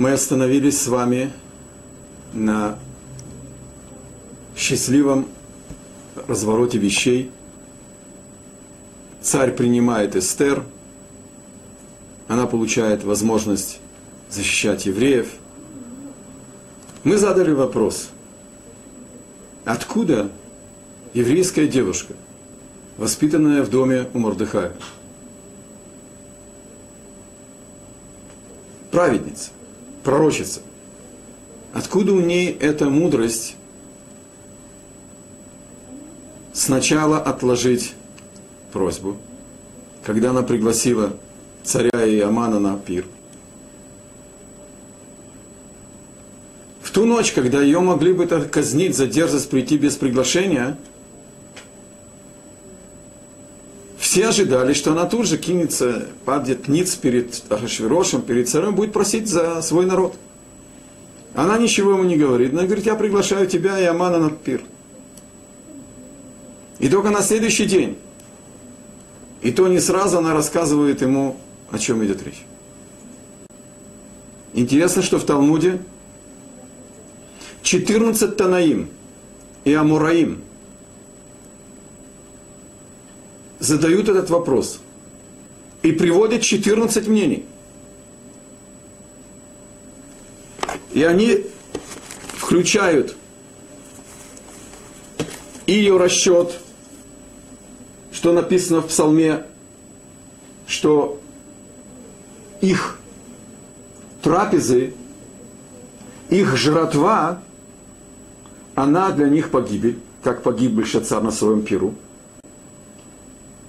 мы остановились с вами на счастливом развороте вещей. Царь принимает Эстер, она получает возможность защищать евреев. Мы задали вопрос, откуда еврейская девушка, воспитанная в доме у Мордыхая, праведница, пророчица, откуда у ней эта мудрость сначала отложить просьбу, когда она пригласила царя и Амана на пир. В ту ночь, когда ее могли бы казнить за дерзость прийти без приглашения, все ожидали, что она тут же кинется, падет ниц перед Ахашвирошем, перед царем, будет просить за свой народ. Она ничего ему не говорит. Она говорит, я приглашаю тебя и Амана на пир. И только на следующий день, и то не сразу она рассказывает ему, о чем идет речь. Интересно, что в Талмуде 14 Танаим и Амураим задают этот вопрос и приводят 14 мнений. И они включают и ее расчет – что написано в псалме, что их трапезы, их жратва, она для них погибель, как погиб Бельшацар на своем пиру.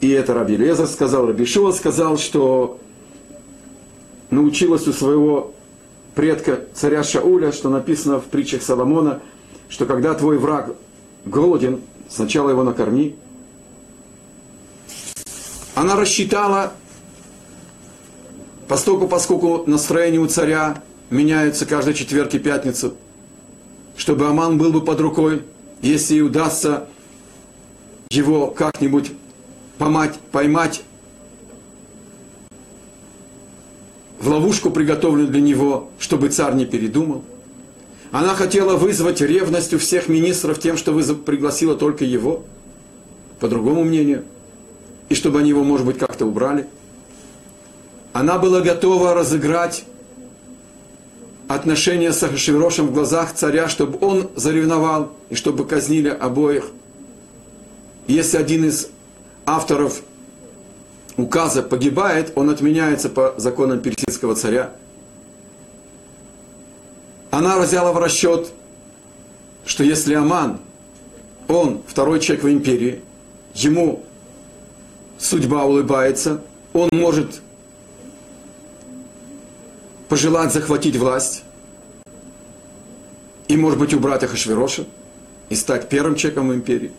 И это Раби Лезар сказал, Раби Шуа сказал, что научилась у своего предка царя Шауля, что написано в притчах Соломона, что когда твой враг голоден, сначала его накорми, она рассчитала, поскольку, поскольку настроение у царя меняется каждый четверг и пятницу, чтобы Аман был бы под рукой, если удастся его как-нибудь поймать, поймать в ловушку, приготовленную для него, чтобы царь не передумал. Она хотела вызвать ревность у всех министров тем, что пригласила только его, по другому мнению – и чтобы они его, может быть, как-то убрали. Она была готова разыграть отношения с Ахашвирошем в глазах царя, чтобы он заревновал и чтобы казнили обоих. Если один из авторов указа погибает, он отменяется по законам персидского царя. Она взяла в расчет, что если Аман, он второй человек в империи, ему судьба улыбается, он может пожелать захватить власть и, может быть, убрать Ахашвироша и стать первым человеком в империи.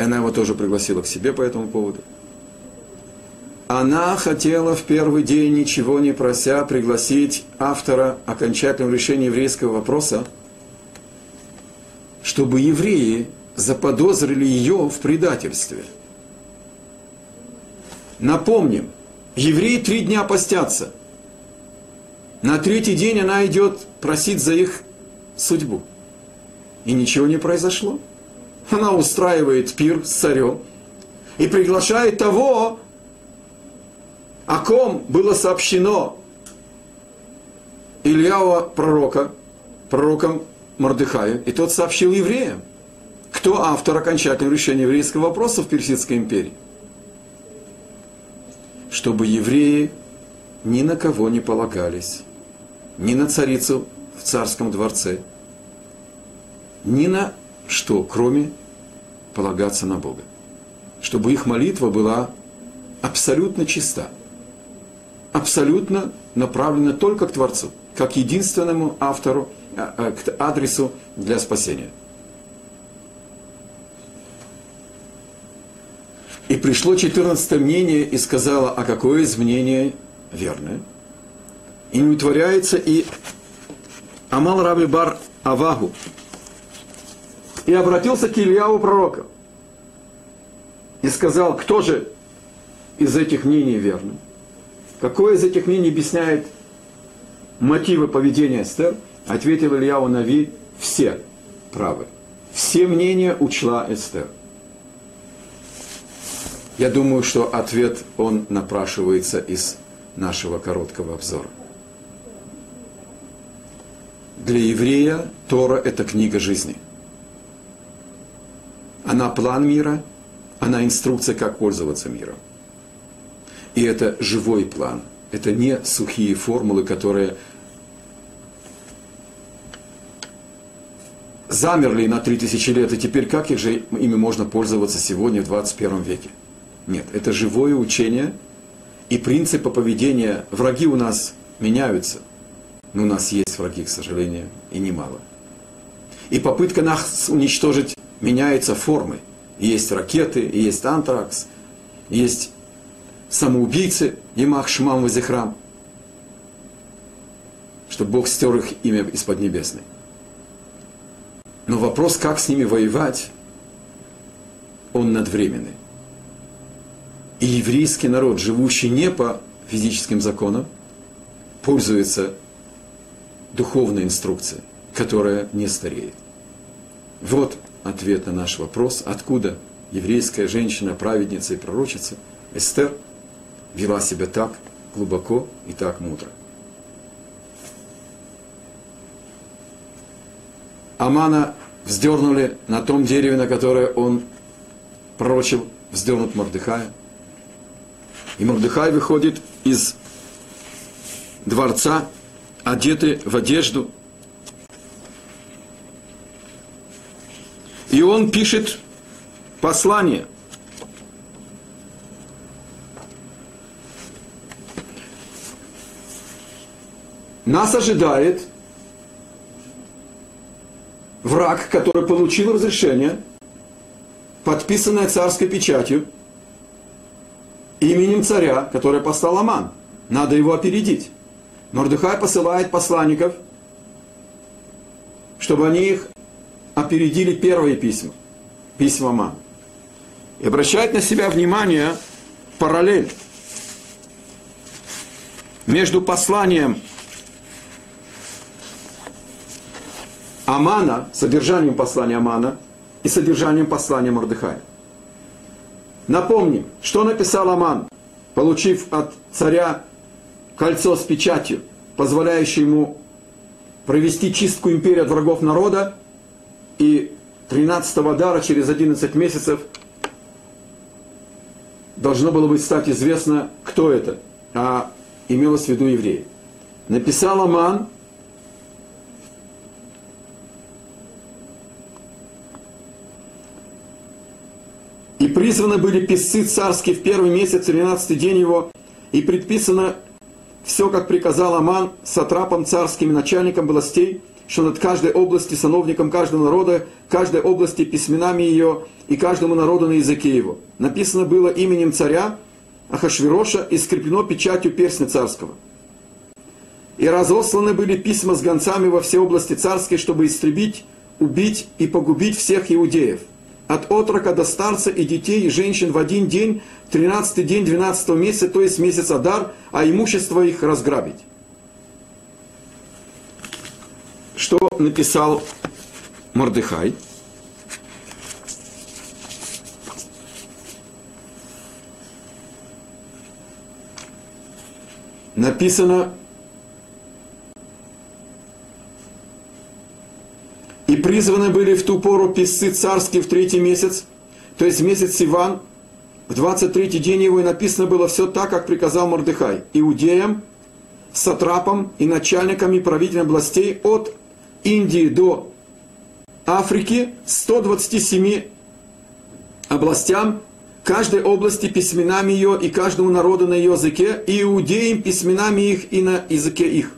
И она его тоже пригласила к себе по этому поводу. Она хотела в первый день, ничего не прося, пригласить автора окончательного решения еврейского вопроса, чтобы евреи заподозрили ее в предательстве – Напомним, евреи три дня постятся. На третий день она идет просить за их судьбу. И ничего не произошло. Она устраивает пир с царем и приглашает того, о ком было сообщено Ильява пророка, пророком Мордыхая, и тот сообщил евреям, кто автор окончательного решения еврейского вопроса в Персидской империи. Чтобы евреи ни на кого не полагались, ни на царицу в царском дворце, ни на что, кроме полагаться на Бога. Чтобы их молитва была абсолютно чиста, абсолютно направлена только к Творцу, как единственному автору, а, а, к адресу для спасения. И пришло 14 мнение и сказала, а какое из мнения верное? И не утворяется и Амал Раби Бар Авагу. И обратился к Ильяву пророка. И сказал, кто же из этих мнений верный? Какое из этих мнений объясняет мотивы поведения Эстер, ответил Ильяу Нави, все правы. Все мнения учла Эстер. Я думаю, что ответ, он напрашивается из нашего короткого обзора. Для еврея Тора – это книга жизни. Она план мира, она инструкция, как пользоваться миром. И это живой план. Это не сухие формулы, которые замерли на 3000 лет, и теперь как их же ими можно пользоваться сегодня в 21 веке? Нет, это живое учение, и принципы поведения, враги у нас меняются, но у нас есть враги, к сожалению, и немало. И попытка нас уничтожить меняется формой. Есть ракеты, есть антракс, есть самоубийцы, Имах Шмам Вазихрам, чтобы Бог стер их имя из-под небесной. Но вопрос, как с ними воевать, он надвременный. И еврейский народ, живущий не по физическим законам, пользуется духовной инструкцией, которая не стареет. Вот ответ на наш вопрос, откуда еврейская женщина, праведница и пророчица Эстер вела себя так глубоко и так мудро. Амана вздернули на том дереве, на которое он пророчил, вздернут Мордыхая. И Мордыхай выходит из дворца, одетый в одежду. И он пишет послание. Нас ожидает враг, который получил разрешение, подписанное царской печатью, именем царя, который послал Аман. Надо его опередить. Мордыхай посылает посланников, чтобы они их опередили первые письма, письма Аман. И обращает на себя внимание параллель между посланием Амана, содержанием послания Амана и содержанием послания Мордыхая. Напомним, что написал Аман, получив от царя кольцо с печатью, позволяющее ему провести чистку империи от врагов народа, и 13-го дара через 11 месяцев должно было быть стать известно, кто это, а имелось в виду евреи. Написал Аман И призваны были писцы царские в первый месяц, 13 день его, и предписано все, как приказал Аман, сатрапом царским начальником властей, что над каждой области, сановником каждого народа, каждой области письменами ее и каждому народу на языке его. Написано было именем царя Ахашвироша и скреплено печатью перстня царского. И разосланы были письма с гонцами во все области царские, чтобы истребить, убить и погубить всех иудеев – от отрока до старца и детей, и женщин в один день, 13 день 12 месяца, то есть месяц Адар, а имущество их разграбить. Что написал Мордыхай? Написано И призваны были в ту пору писцы царские в третий месяц, то есть месяц Сиван, в 23-й день его и написано было все так, как приказал Мордыхай, иудеям, сатрапам и начальникам и правителям областей от Индии до Африки 127 областям, каждой области письменами ее и каждому народу на ее языке, и иудеям письменами их и на языке их.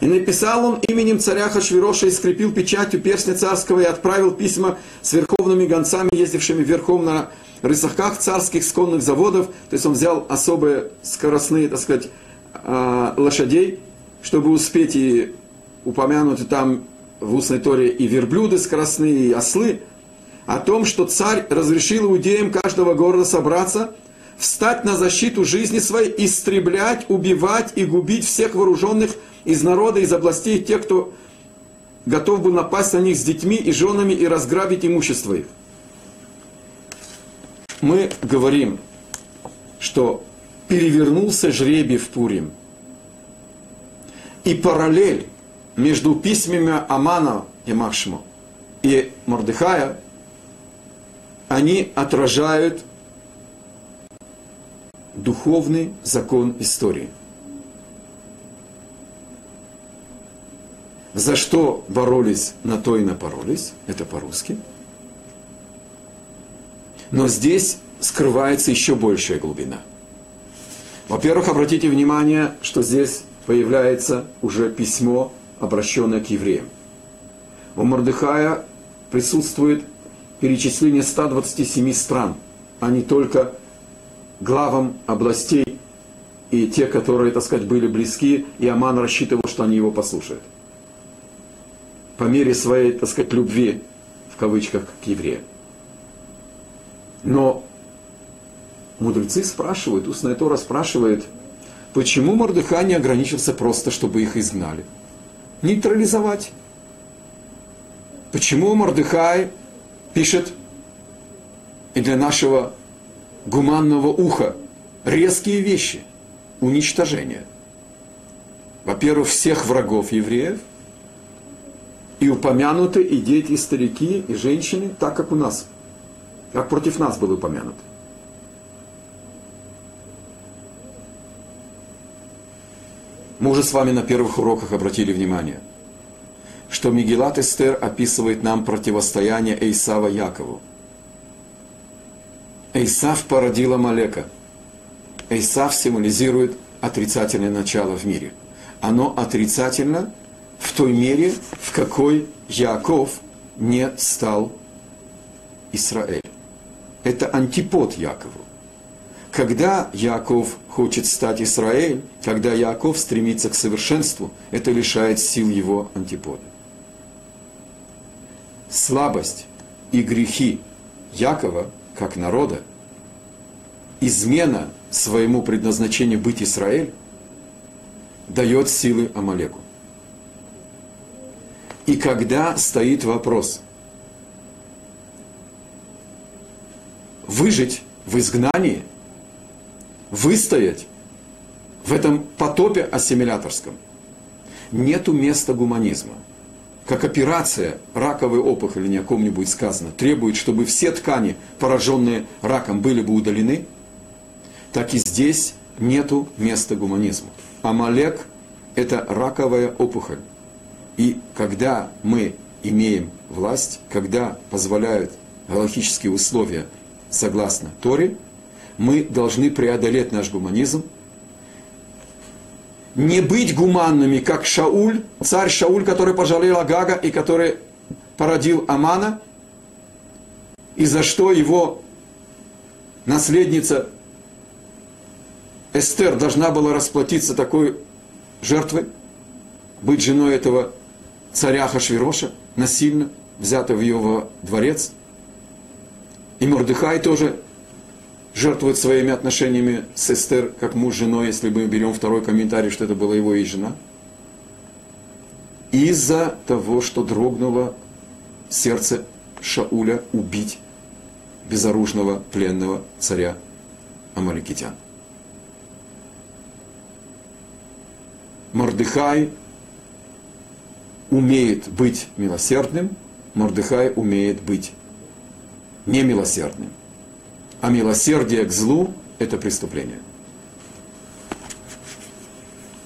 И написал он именем царя Хашвироша и скрепил печатью перстня царского и отправил письма с верховными гонцами, ездившими верхом на рысаках царских сконных заводов. То есть он взял особые скоростные, так сказать, а, лошадей, чтобы успеть и упомянуты там в устной торе и верблюды скоростные, и ослы, о том, что царь разрешил иудеям каждого города собраться, встать на защиту жизни своей, истреблять, убивать и губить всех вооруженных из народа, из областей, тех, кто готов был напасть на них с детьми и женами и разграбить имущество их. Мы говорим, что перевернулся жребий в Пурим. И параллель между письмами Амана и Махшма и Мордыхая, они отражают духовный закон истории. За что боролись, на то и напоролись, это по-русски. Но здесь скрывается еще большая глубина. Во-первых, обратите внимание, что здесь появляется уже письмо, обращенное к евреям. У Мордыхая присутствует перечисление 127 стран, а не только главам областей и те, которые, так сказать, были близки, и Аман рассчитывал, что они его послушают. По мере своей, так сказать, любви, в кавычках, к евреям. Но мудрецы спрашивают, устная Тора спрашивает, почему Мордыхай не ограничился просто, чтобы их изгнали? Нейтрализовать. Почему Мордыхай пишет и для нашего гуманного уха резкие вещи, уничтожение. Во-первых, всех врагов евреев, и упомянуты и дети, и старики, и женщины, так как у нас, как против нас было упомянуто. Мы уже с вами на первых уроках обратили внимание, что Мигелат Эстер описывает нам противостояние Эйсава Якову. Эйсав породил Амалека. Эйсав символизирует отрицательное начало в мире. Оно отрицательно в той мере, в какой Яков не стал Израиль. Это антипод Якову. Когда Яков хочет стать Израиль, когда Яков стремится к совершенству, это лишает сил его антипода. Слабость и грехи Якова – как народа, измена своему предназначению быть Израиль, дает силы Амалеку. И когда стоит вопрос выжить в изгнании, выстоять в этом потопе ассимиляторском, нету места гуманизма – как операция раковой опухоли, ни о ком-нибудь сказано, требует, чтобы все ткани, пораженные раком, были бы удалены, так и здесь нету места гуманизму. Амалек – это раковая опухоль. И когда мы имеем власть, когда позволяют галактические условия согласно Торе, мы должны преодолеть наш гуманизм – не быть гуманными, как Шауль, царь Шауль, который пожалел Агага и который породил Амана, и за что его наследница Эстер должна была расплатиться такой жертвой, быть женой этого царя Хашвироша, насильно взятого в его дворец. И Мордыхай тоже жертвует своими отношениями с Эстер, как муж с женой, если мы берем второй комментарий, что это была его и жена. Из-за того, что дрогнуло сердце Шауля убить безоружного пленного царя Амаликитян. Мордыхай умеет быть милосердным, Мордыхай умеет быть немилосердным а милосердие к злу – это преступление.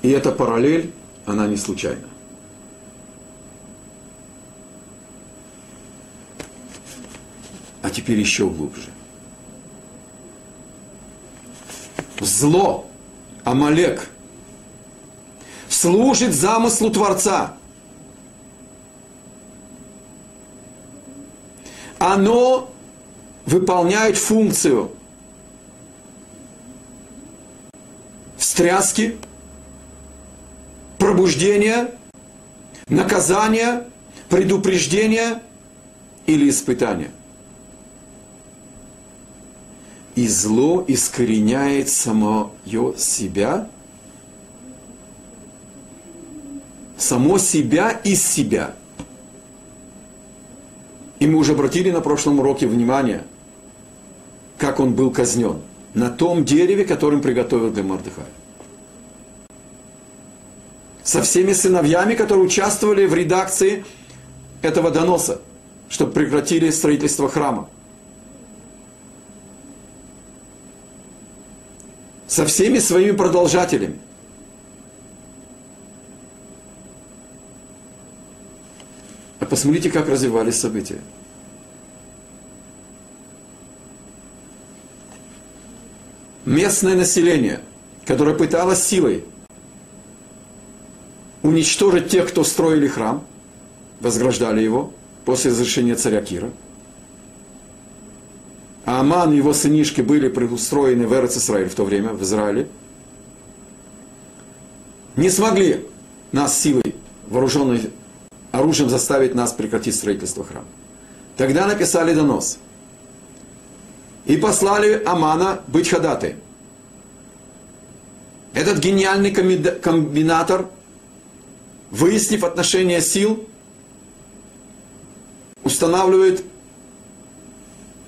И эта параллель, она не случайна. А теперь еще глубже. Зло, Амалек, служит замыслу Творца. Оно выполняют функцию встряски, пробуждения, наказания, предупреждения или испытания. и зло искореняет самое себя, само себя из себя. И мы уже обратили на прошлом уроке внимание, как он был казнен на том дереве, которым приготовил для Мордыхая. Со всеми сыновьями, которые участвовали в редакции этого доноса, чтобы прекратили строительство храма. Со всеми своими продолжателями. А посмотрите, как развивались события. Местное население, которое пыталось силой уничтожить тех, кто строили храм, возграждали его после разрешения царя Кира. А Аман и его сынишки были предустроены в Эрец Израиль в то время, в Израиле. Не смогли нас силой, вооруженной оружием заставить нас прекратить строительство храма. Тогда написали донос – и послали Амана быть ходатаем. Этот гениальный комбинатор, выяснив отношения сил, устанавливает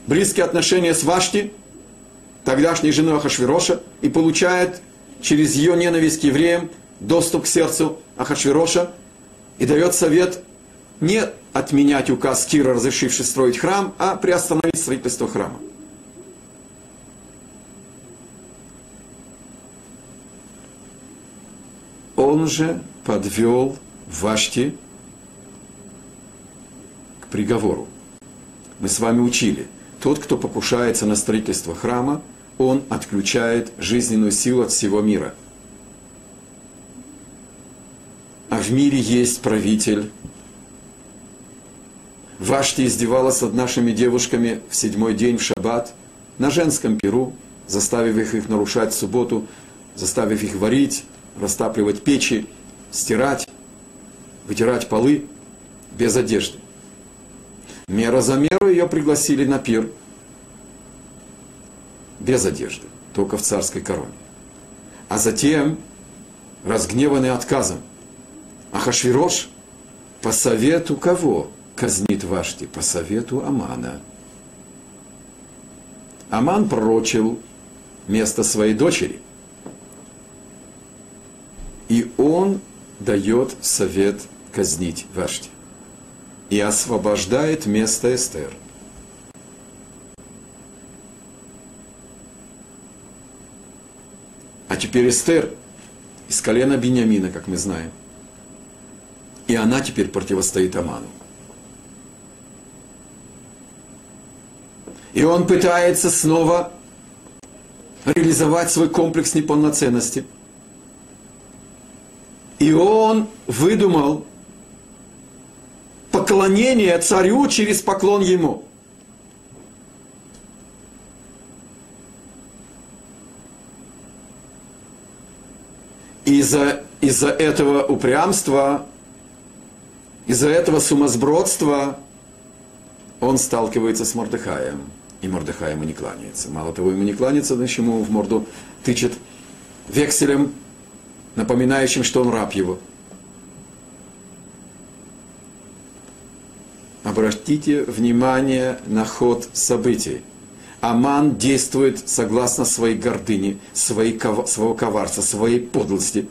близкие отношения с Вашти, тогдашней женой Ахашвироша, и получает через ее ненависть к евреям доступ к сердцу Ахашвироша и дает совет не отменять указ Кира, разрешивший строить храм, а приостановить строительство храма. Он же подвел Вашти к приговору. Мы с вами учили, тот, кто покушается на строительство храма, он отключает жизненную силу от всего мира. А в мире есть правитель. Вашти издевалась над нашими девушками в седьмой день в шаббат на женском перу, заставив их, их нарушать субботу, заставив их варить, растапливать печи, стирать, вытирать полы без одежды. Мера за меру ее пригласили на пир без одежды, только в царской короне. А затем, разгневанный отказом, Ахашвирош по совету кого казнит Вашти? По совету Амана. Аман пророчил место своей дочери – и он дает совет казнить Вашти. И освобождает место Эстер. А теперь Эстер из колена Бениамина, как мы знаем. И она теперь противостоит Аману. И он пытается снова реализовать свой комплекс неполноценности – и он выдумал поклонение царю через поклон ему. Из-за из этого упрямства, из-за этого сумасбродства он сталкивается с Мордыхаем. И Мордыхай ему не кланяется. Мало того, ему не кланяется, значит, ему в морду тычет векселем напоминающим, что он раб его. Обратите внимание на ход событий. Аман действует согласно своей гордыне, своей, своего коварства, своей подлости.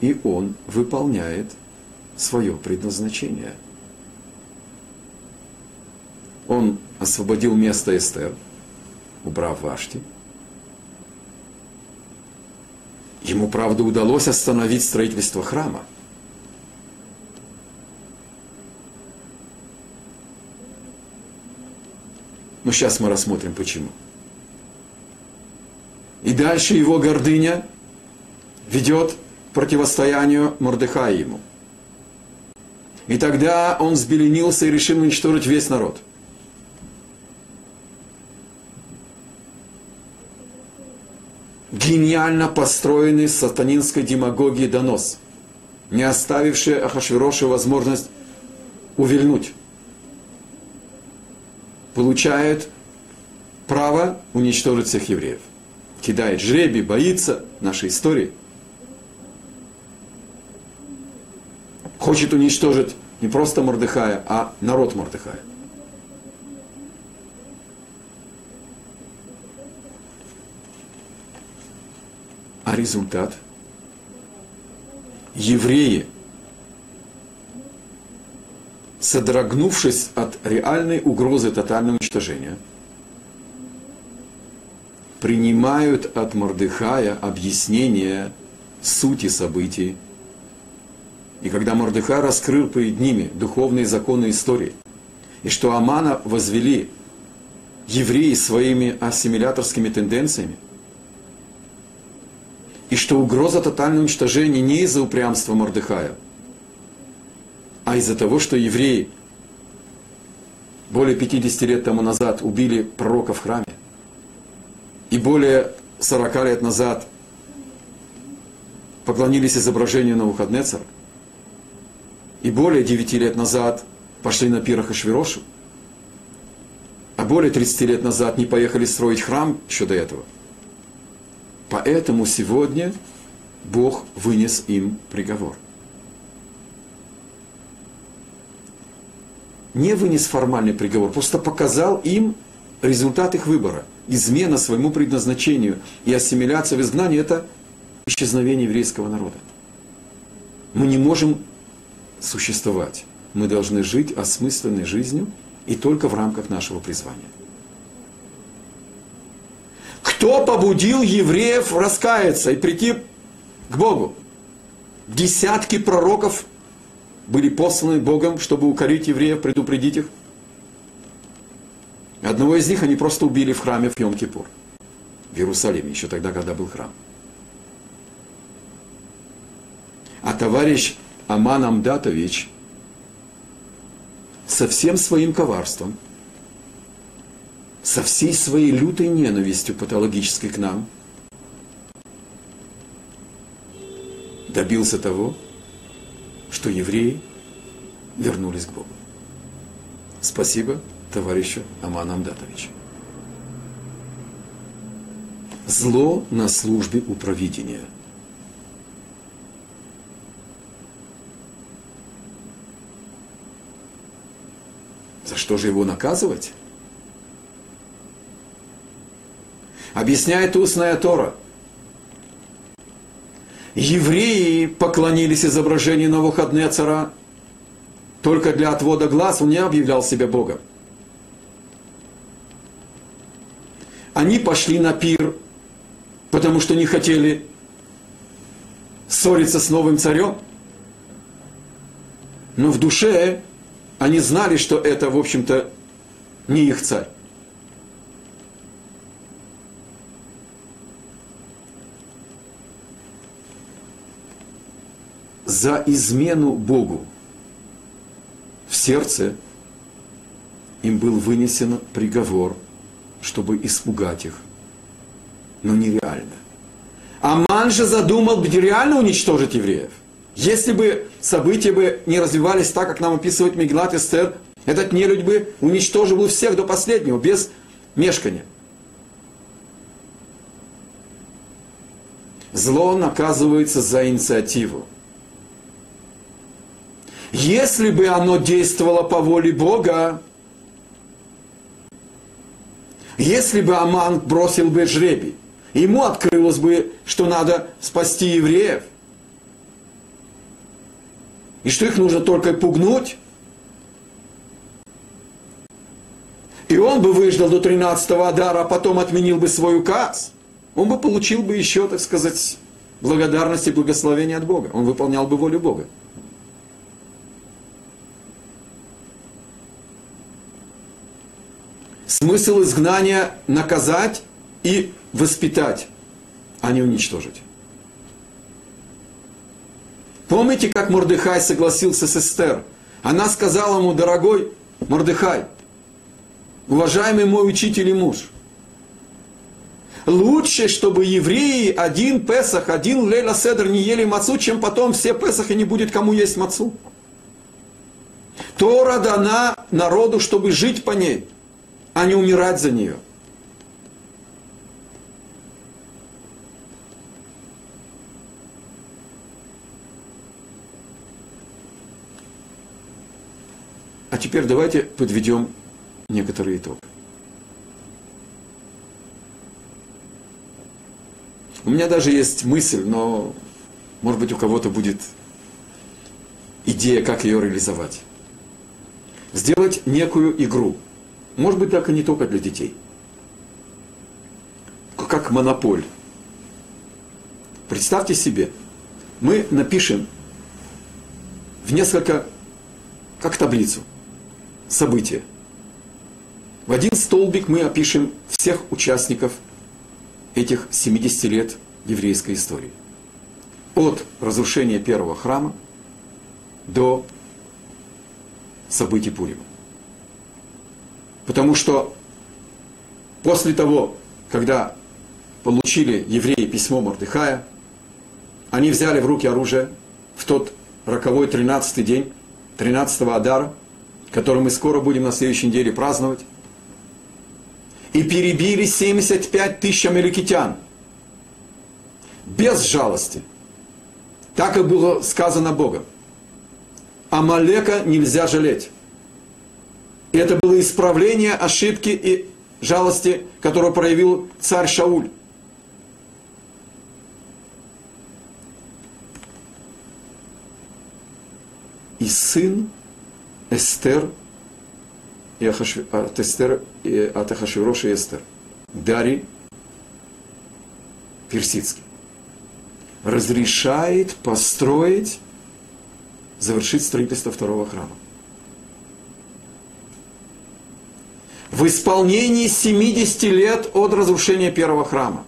И он выполняет свое предназначение. Он освободил место Эстер, убрав Вашти – Ему, правда, удалось остановить строительство храма. Но сейчас мы рассмотрим, почему. И дальше его гордыня ведет к противостоянию Мордыхая ему. И тогда он взбеленился и решил уничтожить весь народ – гениально построенный сатанинской демагогией донос, не оставивший Ахашвирошу возможность увильнуть. Получает право уничтожить всех евреев. Кидает жребий, боится нашей истории. Хочет уничтожить не просто Мордыхая, а народ Мордыхая. А результат? Евреи, содрогнувшись от реальной угрозы тотального уничтожения, принимают от Мордыхая объяснение сути событий. И когда Мордыхай раскрыл перед ними духовные законы истории, и что Амана возвели евреи своими ассимиляторскими тенденциями – и что угроза тотального уничтожения не из-за упрямства Мордыхая, а из-за того, что евреи более 50 лет тому назад убили пророка в храме, и более 40 лет назад поклонились изображению на Навуходнецера, и более 9 лет назад пошли на пирах Ишвирошу, а более 30 лет назад не поехали строить храм еще до этого – Поэтому сегодня Бог вынес им приговор. Не вынес формальный приговор, просто показал им результат их выбора. Измена своему предназначению и ассимиляция в изгнании – это исчезновение еврейского народа. Мы не можем существовать. Мы должны жить осмысленной жизнью и только в рамках нашего призвания. Кто побудил евреев раскаяться и прийти к Богу? Десятки пророков были посланы Богом, чтобы укорить евреев, предупредить их. Одного из них они просто убили в храме в Йом-Кипур, в Иерусалиме, еще тогда, когда был храм. А товарищ Аман Амдатович со всем своим коварством – со всей своей лютой ненавистью патологической к нам, добился того, что евреи вернулись к Богу. Спасибо товарищу Аману Амдатовичу. Зло на службе у провидения. За что же его наказывать? Объясняет устная Тора. Евреи поклонились изображению Навуходнецера только для отвода глаз, он не объявлял себя Богом. Они пошли на пир, потому что не хотели ссориться с новым царем. Но в душе они знали, что это, в общем-то, не их царь. За измену Богу в сердце им был вынесен приговор, чтобы испугать их. Но нереально. Аман же задумал реально уничтожить евреев. Если бы события бы не развивались так, как нам описывает Меглат Эстер, этот нелюдь бы уничтожил бы всех до последнего, без мешкания. Зло наказывается за инициативу. Если бы оно действовало по воле Бога, если бы Аман бросил бы жребий, ему открылось бы, что надо спасти евреев, и что их нужно только пугнуть, и он бы выждал до 13-го Адара, а потом отменил бы свой указ, он бы получил бы еще, так сказать, благодарность и благословение от Бога. Он выполнял бы волю Бога. Смысл изгнания – наказать и воспитать, а не уничтожить. Помните, как Мордыхай согласился с Эстер? Она сказала ему, дорогой Мордыхай, уважаемый мой учитель и муж, лучше, чтобы евреи один Песах, один Лейла Седр не ели мацу, чем потом все Песахи не будет кому есть мацу. Тора дана народу, чтобы жить по ней – а не умирать за нее. А теперь давайте подведем некоторый итог. У меня даже есть мысль, но, может быть, у кого-то будет идея, как ее реализовать. Сделать некую игру – может быть, так и не только для детей. Как монополь. Представьте себе, мы напишем в несколько, как таблицу, события. В один столбик мы опишем всех участников этих 70 лет еврейской истории. От разрушения первого храма до событий Пурима. Потому что после того, когда получили евреи письмо Мордыхая, они взяли в руки оружие в тот роковой 13 день, 13 Адара, который мы скоро будем на следующей неделе праздновать, и перебили 75 тысяч амеликитян. Без жалости. Так и было сказано Богом. Амалека нельзя жалеть. И это было исправление ошибки и жалости, которую проявил царь Шауль. И сын Эстер и Ахашв... от Эстер, и от Ахашвироша Эстер. Дарий Персидский. Разрешает построить, завершить строительство второго храма. В исполнении 70 лет от разрушения первого храма.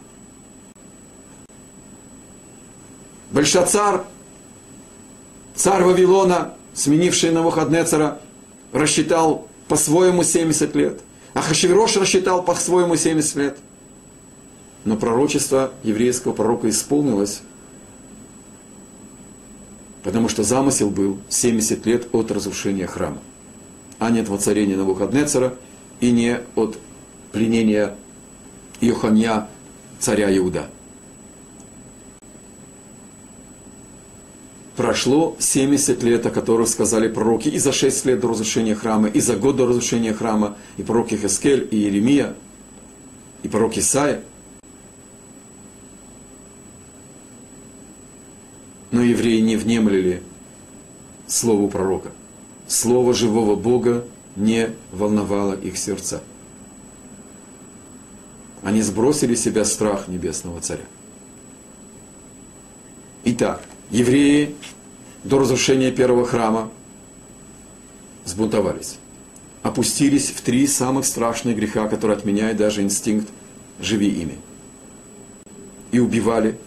Большацар, царь Вавилона, сменивший Навуходнецера, рассчитал по-своему 70 лет. А Хашвирош рассчитал по-своему 70 лет. Но пророчество еврейского пророка исполнилось, потому что замысел был 70 лет от разрушения храма, а не от воцарения Навуходнецера и не от пленения Йоханья, царя Иуда. прошло 70 лет, о которых сказали пророки, и за 6 лет до разрушения храма, и за год до разрушения храма, и пророки Хескель, и Иеремия, и пророк Исаия. Но евреи не внемлили слову пророка. Слово живого Бога не волновало их сердца. Они сбросили с себя страх небесного царя. Итак, евреи до разрушения первого храма сбунтовались. Опустились в три самых страшных греха, которые отменяют даже инстинкт «живи ими». И убивали,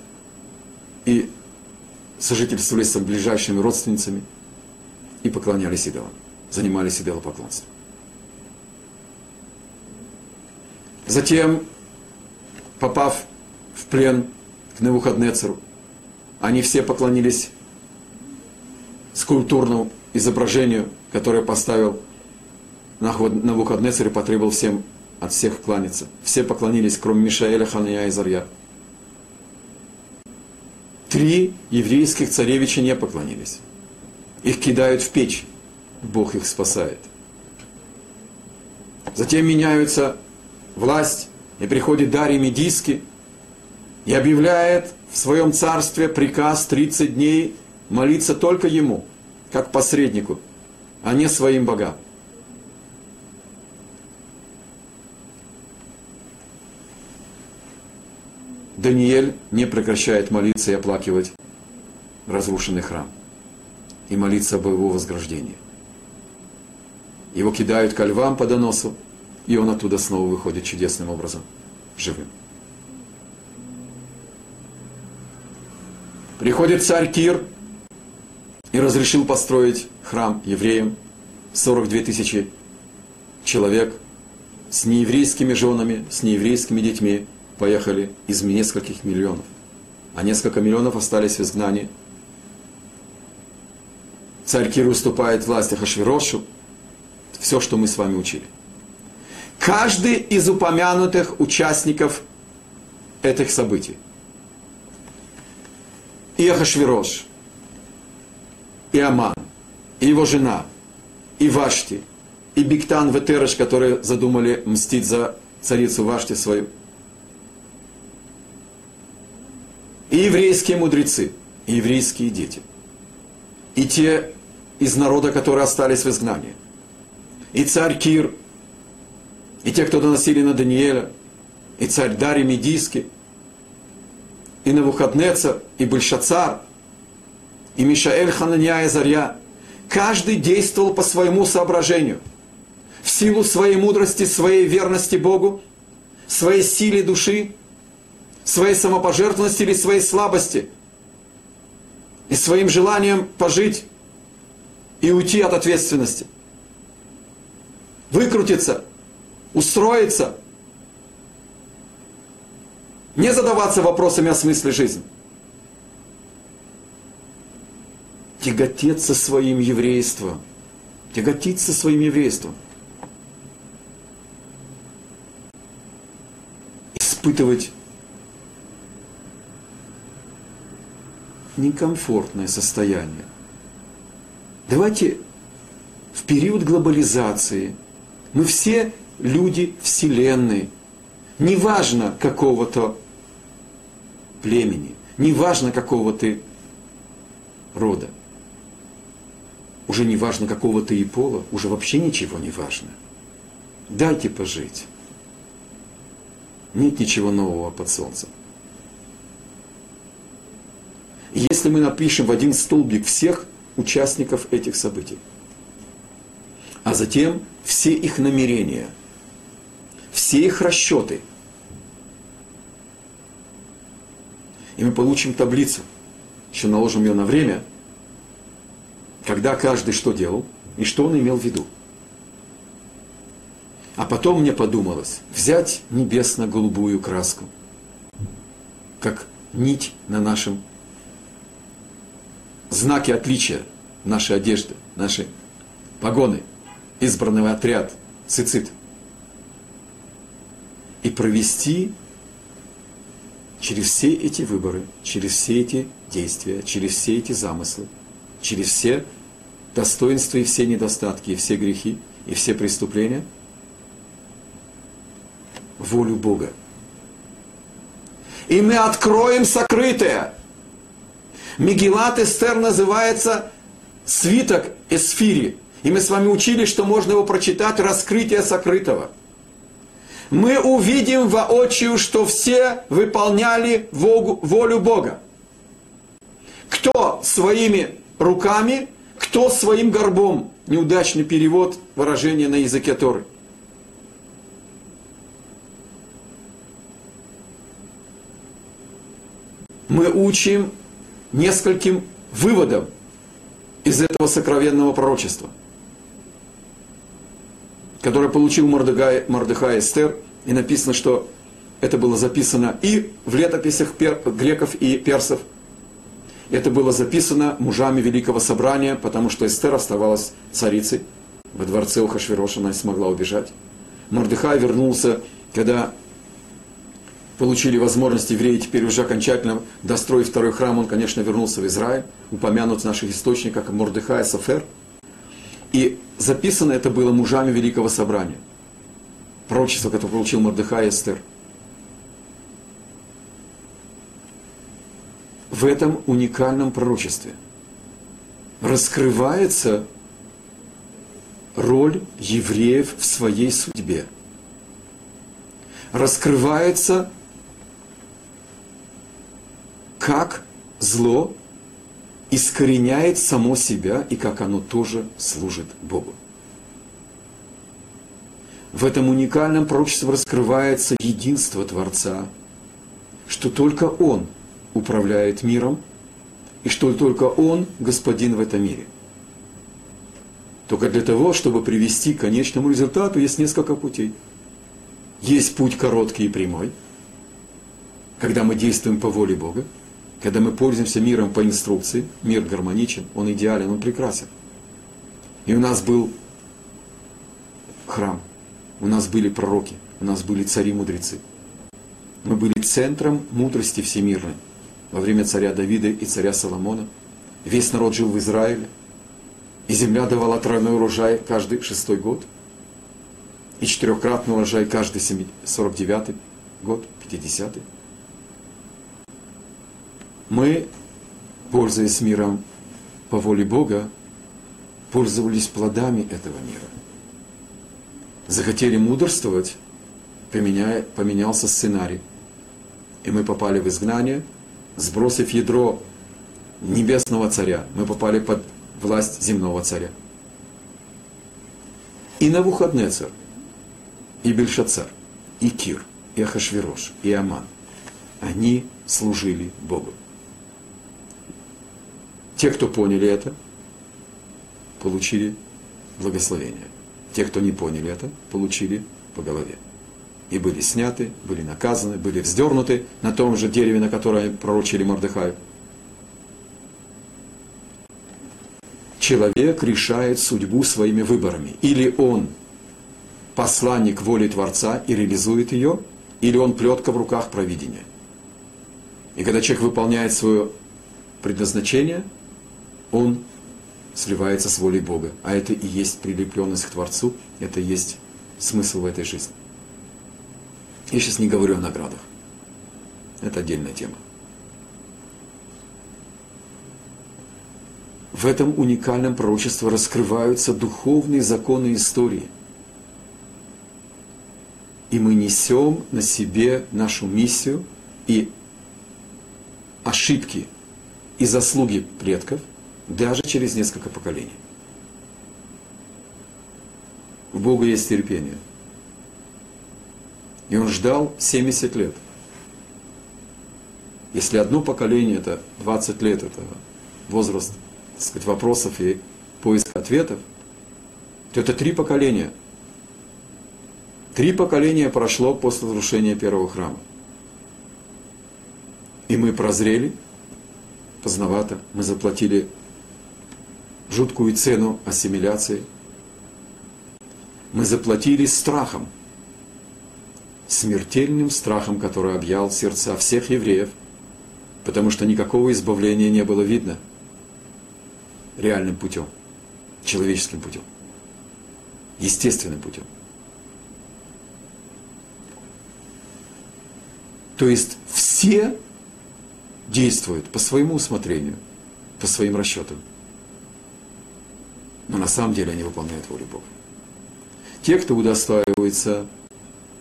и сожительствовали с ближайшими родственницами, и поклонялись идолам, занимались идолопоклонством. Затем, попав в плен к Навуходнецеру, они все поклонились скульптурному изображению, которое поставил на выходные и потребовал всем от всех кланяться. Все поклонились, кроме Мишаэля, Ханая и Зарья. Три еврейских царевича не поклонились. Их кидают в печь. Бог их спасает. Затем меняются власть, и приходит Дарий Медийский и объявляет в своем царстве приказ 30 дней молиться только ему, как посреднику, а не своим богам. Даниэль не прекращает молиться и оплакивать разрушенный храм и молиться об его возграждении. Его кидают ко львам по доносу, и он оттуда снова выходит чудесным образом, живым. Приходит царь Кир и разрешил построить храм евреям. 42 тысячи человек с нееврейскими женами, с нееврейскими детьми поехали из нескольких миллионов. А несколько миллионов остались в изгнании. Царь Кир уступает власти Хашвирошу. Все, что мы с вами учили. Каждый из упомянутых участников этих событий и Ахашвирош, и Аман, и его жена, и Вашти, и Биктан Ветерыш, которые задумали мстить за царицу Вашти свою. И еврейские мудрецы, и еврейские дети, и те из народа, которые остались в изгнании, и царь Кир, и те, кто доносили на Даниэля, и царь Дарий Медийский, и Навуходнецер, и Большацар, и Мишаэль Хананя и Зарья. Каждый действовал по своему соображению, в силу своей мудрости, своей верности Богу, своей силе души, своей самопожертвованности или своей слабости, и своим желанием пожить и уйти от ответственности. Выкрутиться, устроиться – не задаваться вопросами о смысле жизни. Тяготеться своим еврейством. Тяготиться своим еврейством. Испытывать некомфортное состояние. Давайте в период глобализации мы все люди Вселенной, неважно какого-то племени, неважно какого ты рода, уже не важно какого ты и пола, уже вообще ничего не важно. Дайте пожить. Нет ничего нового под солнцем. Если мы напишем в один столбик всех участников этих событий, а затем все их намерения, все их расчеты – и мы получим таблицу, еще наложим ее на время, когда каждый что делал и что он имел в виду. А потом мне подумалось взять небесно-голубую краску, как нить на нашем знаке отличия нашей одежды, нашей погоны, избранный отряд, цицит, и провести через все эти выборы, через все эти действия, через все эти замыслы, через все достоинства и все недостатки, и все грехи, и все преступления, волю Бога. И мы откроем сокрытое. Мегилат Эстер называется свиток Эсфири. И мы с вами учили, что можно его прочитать раскрытие сокрытого – мы увидим воочию, что все выполняли волю Бога. Кто своими руками, кто своим горбом. Неудачный перевод выражения на языке Торы. Мы учим нескольким выводам из этого сокровенного пророчества – который получил Мордыхай, Мордыхай Эстер, и написано, что это было записано и в летописях пер, греков и персов. Это было записано мужами Великого Собрания, потому что Эстер оставалась царицей. Во дворце у Хашвироша она смогла убежать. Мордыхай вернулся, когда получили возможность евреи теперь уже окончательно достроить второй храм, он, конечно, вернулся в Израиль, упомянут в наших источниках Мордыхай Софер – и записано это было мужами Великого Собрания. Пророчество, которое получил Мордыхай Эстер. В этом уникальном пророчестве раскрывается роль евреев в своей судьбе. Раскрывается, как зло искореняет само себя и как оно тоже служит Богу. В этом уникальном пророчестве раскрывается единство Творца, что только Он управляет миром, и что только Он господин в этом мире. Только для того, чтобы привести к конечному результату, есть несколько путей. Есть путь короткий и прямой, когда мы действуем по воле Бога – когда мы пользуемся миром по инструкции, мир гармоничен, он идеален, он прекрасен. И у нас был храм, у нас были пророки, у нас были цари-мудрецы. Мы были центром мудрости всемирной. Во время царя Давида и царя Соломона весь народ жил в Израиле. И земля давала тройной урожай каждый шестой год. И четырехкратный урожай каждый 49 год, 50 -й. Мы, пользуясь миром по воле Бога, пользовались плодами этого мира. Захотели мудрствовать, поменяя, поменялся сценарий. И мы попали в изгнание, сбросив ядро небесного царя, мы попали под власть земного царя. И Навуходнецар, и Бельшацар, и Кир, и Ахашвирош, и Аман, они служили Богу. Те, кто поняли это, получили благословение. Те, кто не поняли это, получили по голове. И были сняты, были наказаны, были вздернуты на том же дереве, на которое пророчили Мордыхаю. Человек решает судьбу своими выборами. Или он посланник воли Творца и реализует ее, или он плетка в руках провидения. И когда человек выполняет свое предназначение, он сливается с волей Бога. А это и есть прилепленность к Творцу, это и есть смысл в этой жизни. Я сейчас не говорю о наградах. Это отдельная тема. В этом уникальном пророчестве раскрываются духовные законы истории. И мы несем на себе нашу миссию и ошибки и заслуги предков – даже через несколько поколений. У Бога есть терпение. И он ждал 70 лет. Если одно поколение это 20 лет, это возраст так сказать, вопросов и поиска ответов, то это три поколения. Три поколения прошло после разрушения первого храма. И мы прозрели, поздновато, мы заплатили жуткую цену ассимиляции. Мы заплатили страхом, смертельным страхом, который объял сердца всех евреев, потому что никакого избавления не было видно реальным путем, человеческим путем, естественным путем. То есть все действуют по своему усмотрению, по своим расчетам но на самом деле они выполняют волю Бога. Те, кто удостаивается,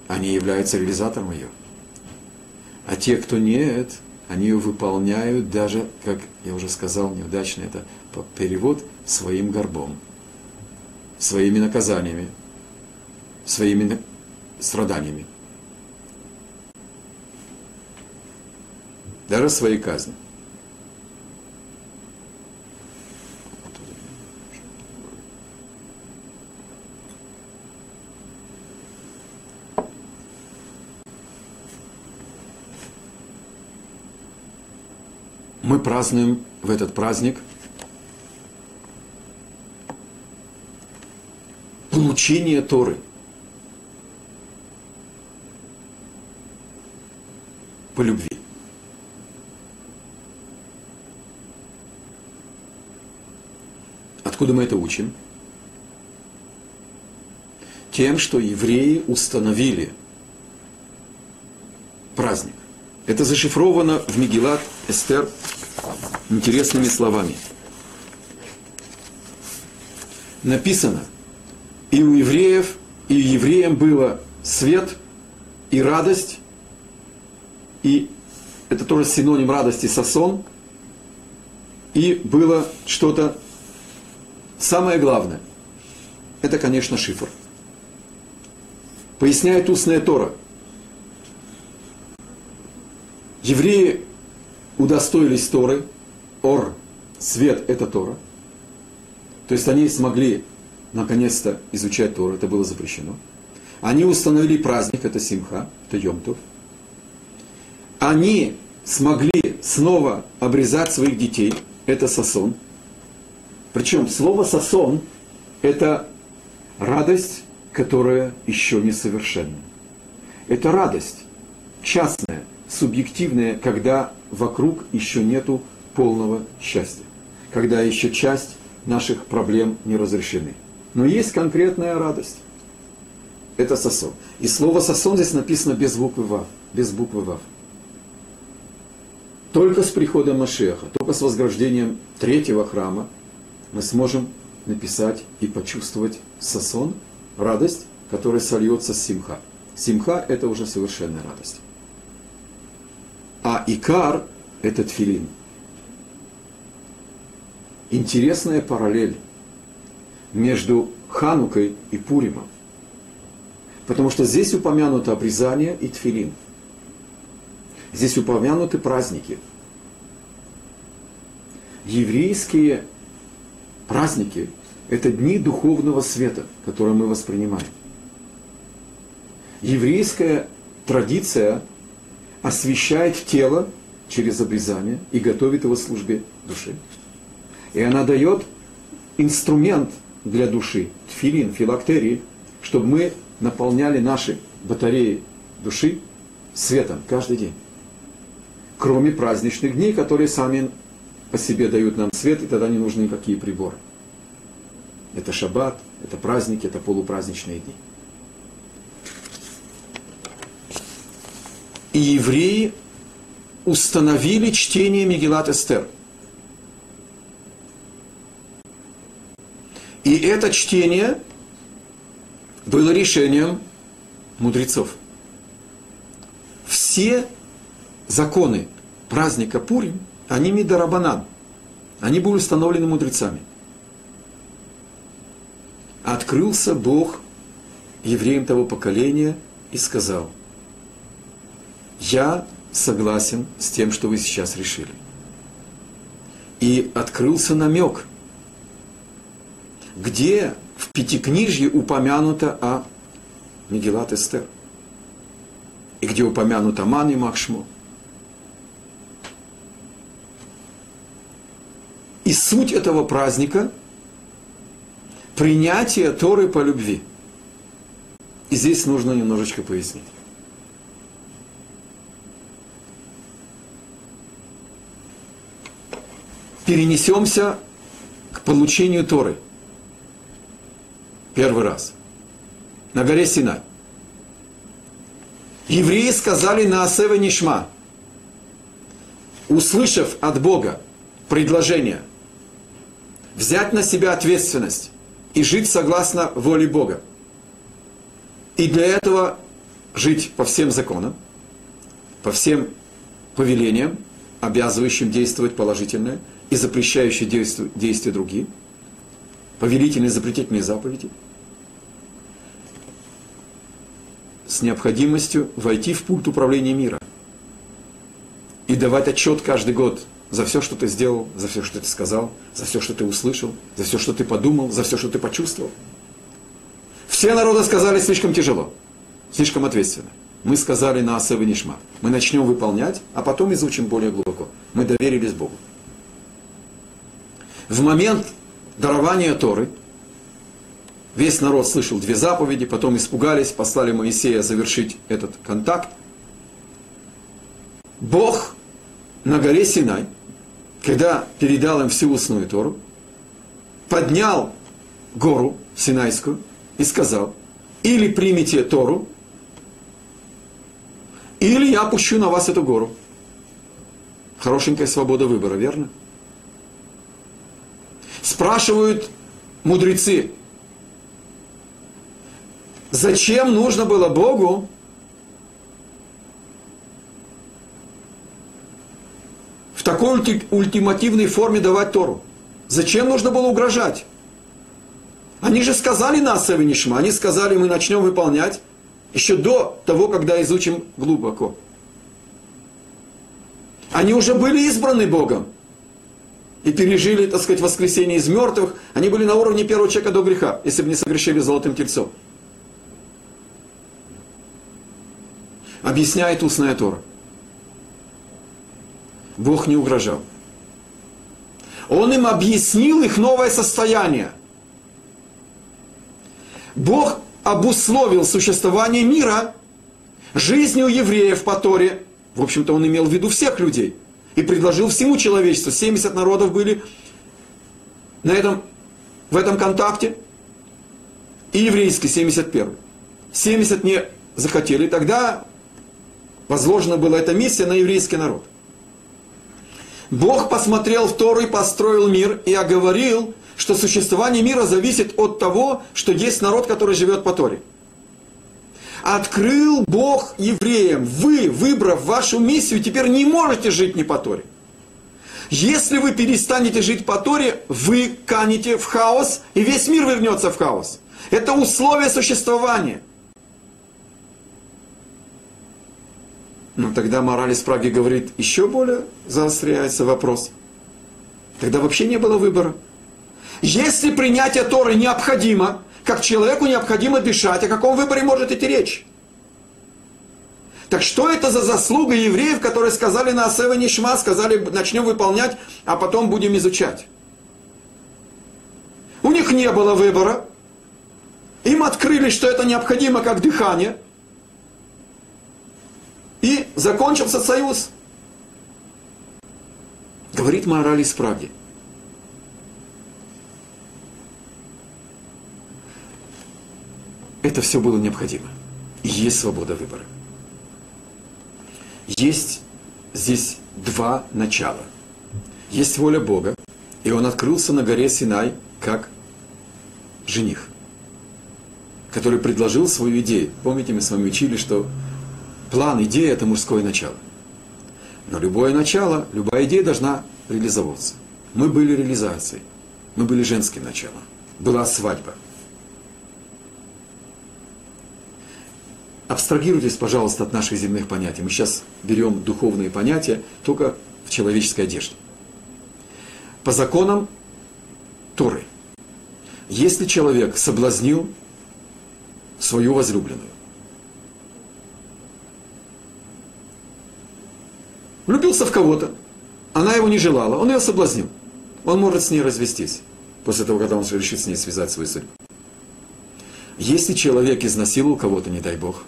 они являются реализатором ее. А те, кто нет, они ее выполняют даже, как я уже сказал, неудачно это перевод, своим горбом, своими наказаниями, своими страданиями. Даже своей казни. Мы празднуем в этот праздник получение Торы. По любви. Откуда мы это учим? Тем, что евреи установили праздник. Это зашифровано в Мегилат Эстер интересными словами. Написано, и у евреев, и евреям было свет и радость, и это тоже синоним радости сосон, и было что-то самое главное. Это, конечно, шифр. Поясняет устная Тора. Евреи удостоились Торы, Ор, свет – это Тора. То есть они смогли наконец-то изучать Тору, это было запрещено. Они установили праздник, это Симха, это Йомтов. Они смогли снова обрезать своих детей, это Сасон. Причем слово Сасон – это радость, которая еще не совершенна. Это радость частная, субъективная, когда вокруг еще нету полного счастья. Когда еще часть наших проблем не разрешены. Но есть конкретная радость. Это сосон. И слово сосон здесь написано без буквы Вав. Без буквы Вав. Только с приходом Машеха, только с возграждением третьего храма мы сможем написать и почувствовать сосон, радость, которая сольется с симха. Симха – это уже совершенная радость. А икар – это тфилин. Интересная параллель между Ханукой и Пуримом. Потому что здесь упомянуто обрезание и тфилин. Здесь упомянуты праздники. Еврейские праздники – это дни духовного света, которые мы воспринимаем. Еврейская традиция освещает тело через обрезание и готовит его службе души. И она дает инструмент для души, тфилин, филактерии, чтобы мы наполняли наши батареи души светом каждый день. Кроме праздничных дней, которые сами по себе дают нам свет, и тогда не нужны никакие приборы. Это шаббат, это праздники, это полупраздничные дни. И евреи установили чтение Мегилат Эстер. И это чтение было решением мудрецов. Все законы праздника Пурим, они мидарабанан. Они были установлены мудрецами. Открылся Бог евреям того поколения и сказал, я согласен с тем, что вы сейчас решили. И открылся намек, где в Пятикнижье упомянуто о Мегилат Эстер. И где упомянуто Ман и Махшмо. И суть этого праздника – принятие Торы по любви. И здесь нужно немножечко пояснить. Перенесемся к получению Торы – Первый раз. На горе Синай. Евреи сказали на Асева Нишма, услышав от Бога предложение взять на себя ответственность и жить согласно воле Бога. И для этого жить по всем законам, по всем повелениям, обязывающим действовать положительное и запрещающие действия другие, повелительные и запретительные заповеди – с необходимостью войти в пульт управления мира и давать отчет каждый год за все, что ты сделал, за все, что ты сказал, за все, что ты услышал, за все, что ты подумал, за все, что ты почувствовал. Все народы сказали слишком тяжело, слишком ответственно. Мы сказали на и Нишма. Мы начнем выполнять, а потом изучим более глубоко. Мы доверились Богу. В момент дарования Торы – Весь народ слышал две заповеди, потом испугались, послали Моисея завершить этот контакт. Бог на горе Синай, когда передал им всю устную Тору, поднял гору Синайскую и сказал, или примите Тору, или я опущу на вас эту гору. Хорошенькая свобода выбора, верно? Спрашивают мудрецы, Зачем нужно было Богу в такой ультимативной форме давать Тору? Зачем нужно было угрожать? Они же сказали нас, Савинишма, они сказали, мы начнем выполнять еще до того, когда изучим глубоко. Они уже были избраны Богом и пережили, так сказать, воскресение из мертвых. Они были на уровне первого человека до греха, если бы не согрешили золотым тельцом. Объясняет устная Тора. Бог не угрожал. Он им объяснил их новое состояние. Бог обусловил существование мира жизнью евреев по Торе. В общем-то, он имел в виду всех людей. И предложил всему человечеству. 70 народов были на этом в этом контакте, и еврейский 71. 70 не захотели, тогда возложена была эта миссия на еврейский народ. Бог посмотрел в Тору и построил мир и оговорил, что существование мира зависит от того, что есть народ, который живет по Торе. Открыл Бог евреям, вы, выбрав вашу миссию, теперь не можете жить не по Торе. Если вы перестанете жить по Торе, вы канете в хаос, и весь мир вернется в хаос. Это условие существования. Но тогда мораль из Праги говорит, еще более заостряется вопрос. Тогда вообще не было выбора. Если принятие Торы необходимо, как человеку необходимо дышать, о каком выборе может идти речь? Так что это за заслуга евреев, которые сказали на Асева Нишма, сказали, начнем выполнять, а потом будем изучать? У них не было выбора. Им открыли, что это необходимо как дыхание. И закончился союз. Говорит мораль из правде. Это все было необходимо. И есть свобода выбора. Есть здесь два начала. Есть воля Бога, и он открылся на горе Синай как жених, который предложил свою идею. Помните, мы с вами учили, что План, идея – это мужское начало. Но любое начало, любая идея должна реализовываться. Мы были реализацией. Мы были женским началом. Была свадьба. Абстрагируйтесь, пожалуйста, от наших земных понятий. Мы сейчас берем духовные понятия только в человеческой одежде. По законам Торы, если человек соблазнил свою возлюбленную, влюбился в кого-то, она его не желала, он ее соблазнил. Он может с ней развестись, после того, когда он решит с ней связать свою судьбу. Если человек изнасиловал кого-то, не дай Бог,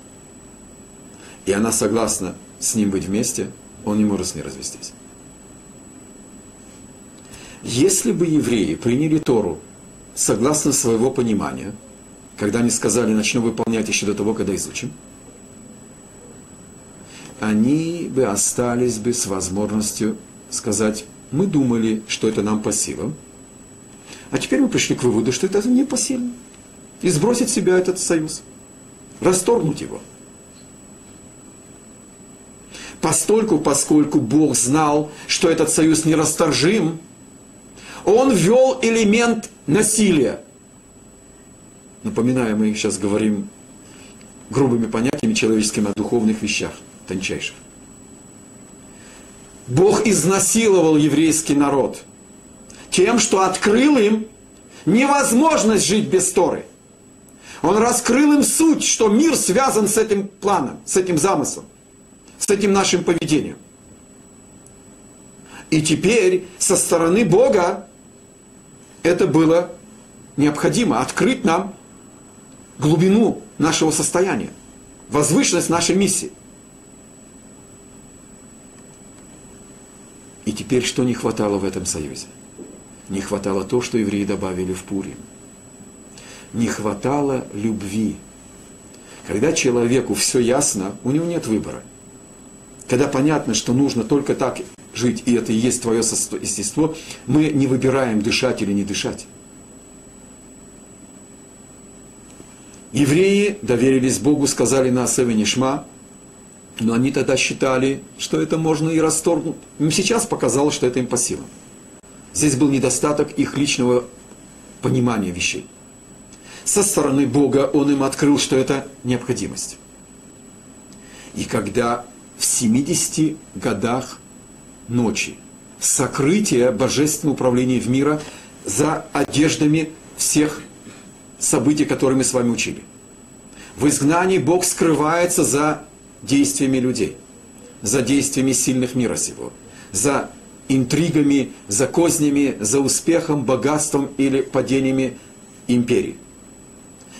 и она согласна с ним быть вместе, он не может с ней развестись. Если бы евреи приняли Тору согласно своего понимания, когда они сказали, начнем выполнять еще до того, когда изучим, они бы остались бы с возможностью сказать, мы думали, что это нам по силам, а теперь мы пришли к выводу, что это не по силам. И сбросить себя этот союз, расторгнуть его. Постольку, поскольку Бог знал, что этот союз нерасторжим, Он ввел элемент насилия. Напоминаю, мы сейчас говорим грубыми понятиями человеческими о духовных вещах тончайших. Бог изнасиловал еврейский народ тем, что открыл им невозможность жить без Торы. Он раскрыл им суть, что мир связан с этим планом, с этим замыслом, с этим нашим поведением. И теперь со стороны Бога это было необходимо открыть нам глубину нашего состояния, возвышенность нашей миссии – И теперь что не хватало в этом союзе? Не хватало то, что евреи добавили в Пурим. Не хватало любви. Когда человеку все ясно, у него нет выбора. Когда понятно, что нужно только так жить, и это и есть твое естество, мы не выбираем дышать или не дышать. Евреи доверились Богу, сказали на Асеве Нишма, но они тогда считали, что это можно и расторгнуть. Им сейчас показалось, что это им по силам. Здесь был недостаток их личного понимания вещей. Со стороны Бога Он им открыл, что это необходимость. И когда в 70 годах ночи сокрытие божественного управления в мира за одеждами всех событий, которые мы с вами учили. В изгнании Бог скрывается за действиями людей, за действиями сильных мира сего, за интригами, за кознями, за успехом, богатством или падениями империи.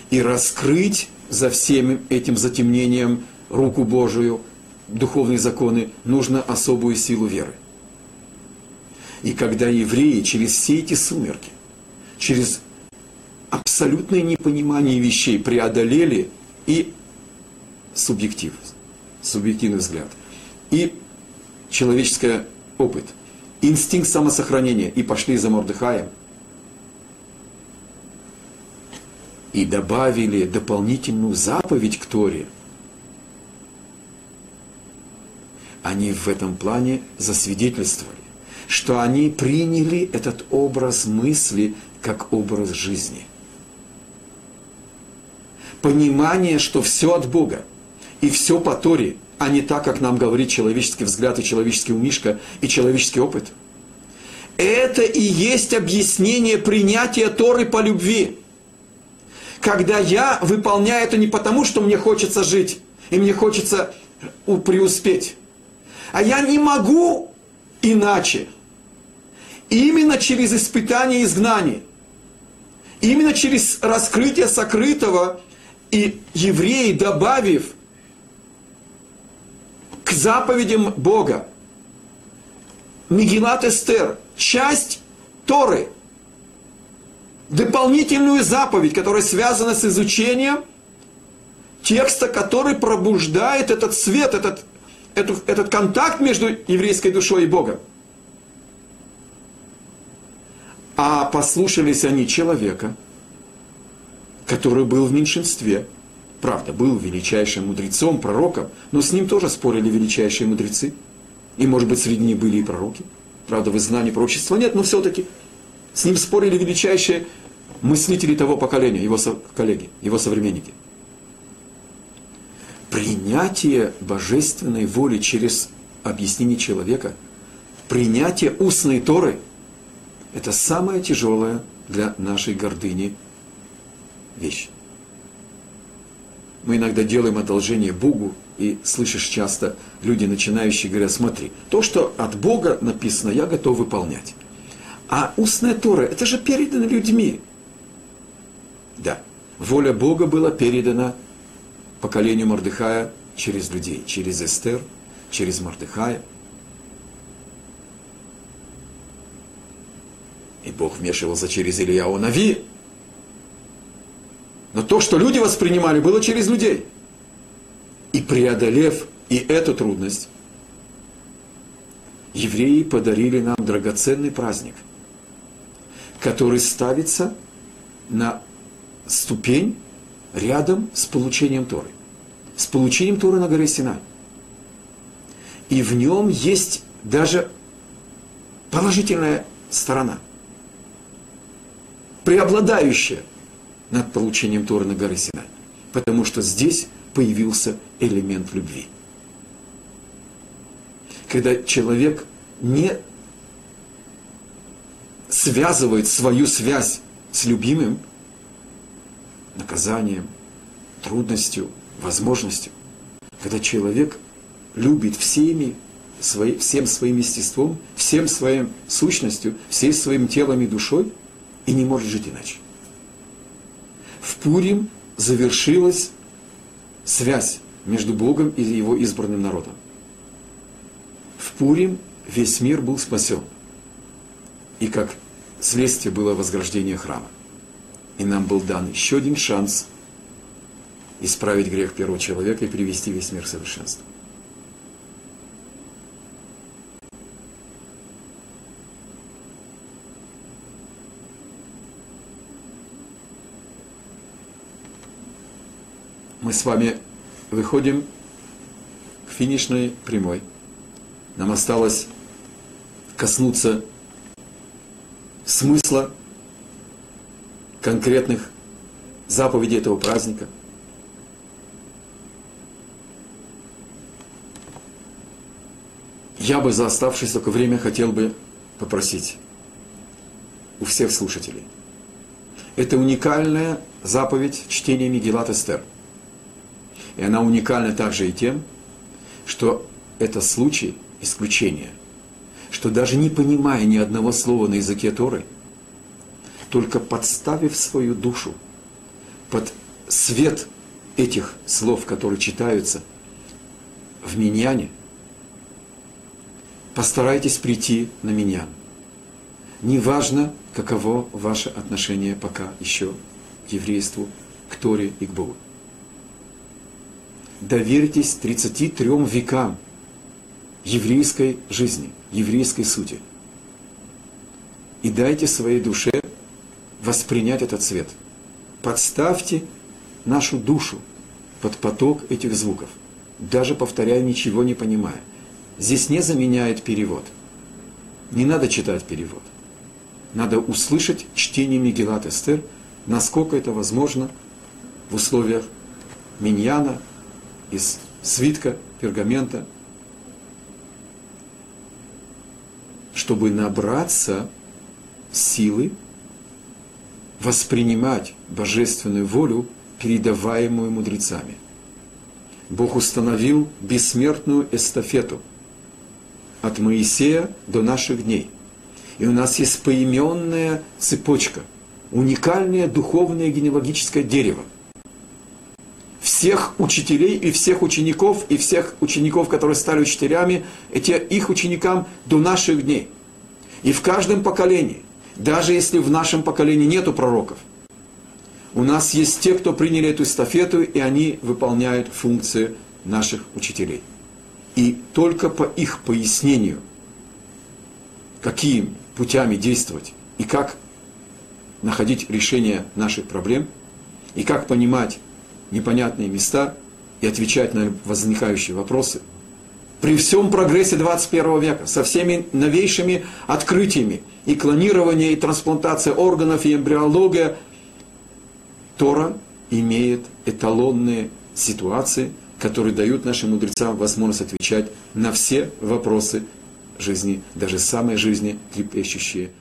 И раскрыть за всем этим затемнением руку Божию, духовные законы, нужно особую силу веры. И когда евреи через все эти сумерки, через абсолютное непонимание вещей преодолели и субъектив, субъективный взгляд, и человеческий опыт, инстинкт самосохранения, и пошли за Мордыхаем, и добавили дополнительную заповедь к Торе. Они в этом плане засвидетельствовали, что они приняли этот образ мысли как образ жизни. Понимание, что все от Бога и все по Торе, а не так, как нам говорит человеческий взгляд и человеческий умишка и человеческий опыт. Это и есть объяснение принятия Торы по любви. Когда я выполняю это не потому, что мне хочется жить, и мне хочется преуспеть, а я не могу иначе. Именно через испытание и изгнание, именно через раскрытие сокрытого, и евреи, добавив к заповедям Бога, Мегилат Эстер, часть Торы, дополнительную заповедь, которая связана с изучением текста, который пробуждает этот свет, этот, этот, этот контакт между еврейской душой и Богом. А послушались они человека, который был в меньшинстве. Правда, был величайшим мудрецом, пророком, но с ним тоже спорили величайшие мудрецы. И, может быть, среди них были и пророки. Правда, в знании пророчества нет, но все-таки с ним спорили величайшие мыслители того поколения, его коллеги, его современники. Принятие божественной воли через объяснение человека, принятие устной Торы – это самая тяжелая для нашей гордыни вещь. Мы иногда делаем одолжение Богу, и слышишь часто, люди начинающие говорят, смотри, то, что от Бога написано, я готов выполнять. А устная Тора, это же передано людьми. Да, воля Бога была передана поколению Мордыхая через людей, через Эстер, через Мордыхая – И Бог вмешивался через Ильяу Нави. Но то, что люди воспринимали, было через людей. И преодолев и эту трудность, евреи подарили нам драгоценный праздник, который ставится на ступень рядом с получением Торы. С получением Торы на горе Синай. И в нем есть даже положительная сторона – преобладающая над получением Торы на горе Синай. Потому что здесь появился элемент любви. Когда человек не связывает свою связь с любимым наказанием, трудностью, возможностью, когда человек любит всеми, свои, всем своим естеством, всем своим сущностью, всей своим телом и душой – и не может жить иначе. В Пурим завершилась связь между Богом и его избранным народом. В Пурим весь мир был спасен. И как следствие было возграждение храма. И нам был дан еще один шанс исправить грех первого человека и привести весь мир к совершенству. Мы с вами выходим к финишной прямой. Нам осталось коснуться смысла конкретных заповедей этого праздника. Я бы за оставшееся только время хотел бы попросить у всех слушателей. Это уникальная заповедь чтения Мегилат Эстер – и она уникальна также и тем, что это случай исключения. Что даже не понимая ни одного слова на языке Торы, только подставив свою душу под свет этих слов, которые читаются в Миньяне, постарайтесь прийти на Миньян. Неважно, каково ваше отношение пока еще еврейству, к Торе и к Богу. Доверьтесь 33 векам еврейской жизни, еврейской сути. И дайте своей душе воспринять этот цвет. Подставьте нашу душу под поток этих звуков, даже повторяя, ничего не понимая. Здесь не заменяет перевод. Не надо читать перевод. Надо услышать чтение Мегелат Эстер, насколько это возможно в условиях миньяна, из свитка, пергамента, чтобы набраться силы воспринимать божественную волю, передаваемую мудрецами. Бог установил бессмертную эстафету от Моисея до наших дней. И у нас есть поименная цепочка, уникальное духовное генеалогическое дерево. Всех учителей и всех учеников, и всех учеников, которые стали учителями, эти их ученикам до наших дней. И в каждом поколении даже если в нашем поколении нету пророков, у нас есть те, кто приняли эту эстафету, и они выполняют функции наших учителей. И только по их пояснению, какими путями действовать и как находить решение наших проблем, и как понимать непонятные места и отвечать на возникающие вопросы – при всем прогрессе 21 века, со всеми новейшими открытиями, и клонирование, и трансплантация органов, и эмбриология, Тора имеет эталонные ситуации, которые дают нашим мудрецам возможность отвечать на все вопросы жизни, даже самые жизни трепещущие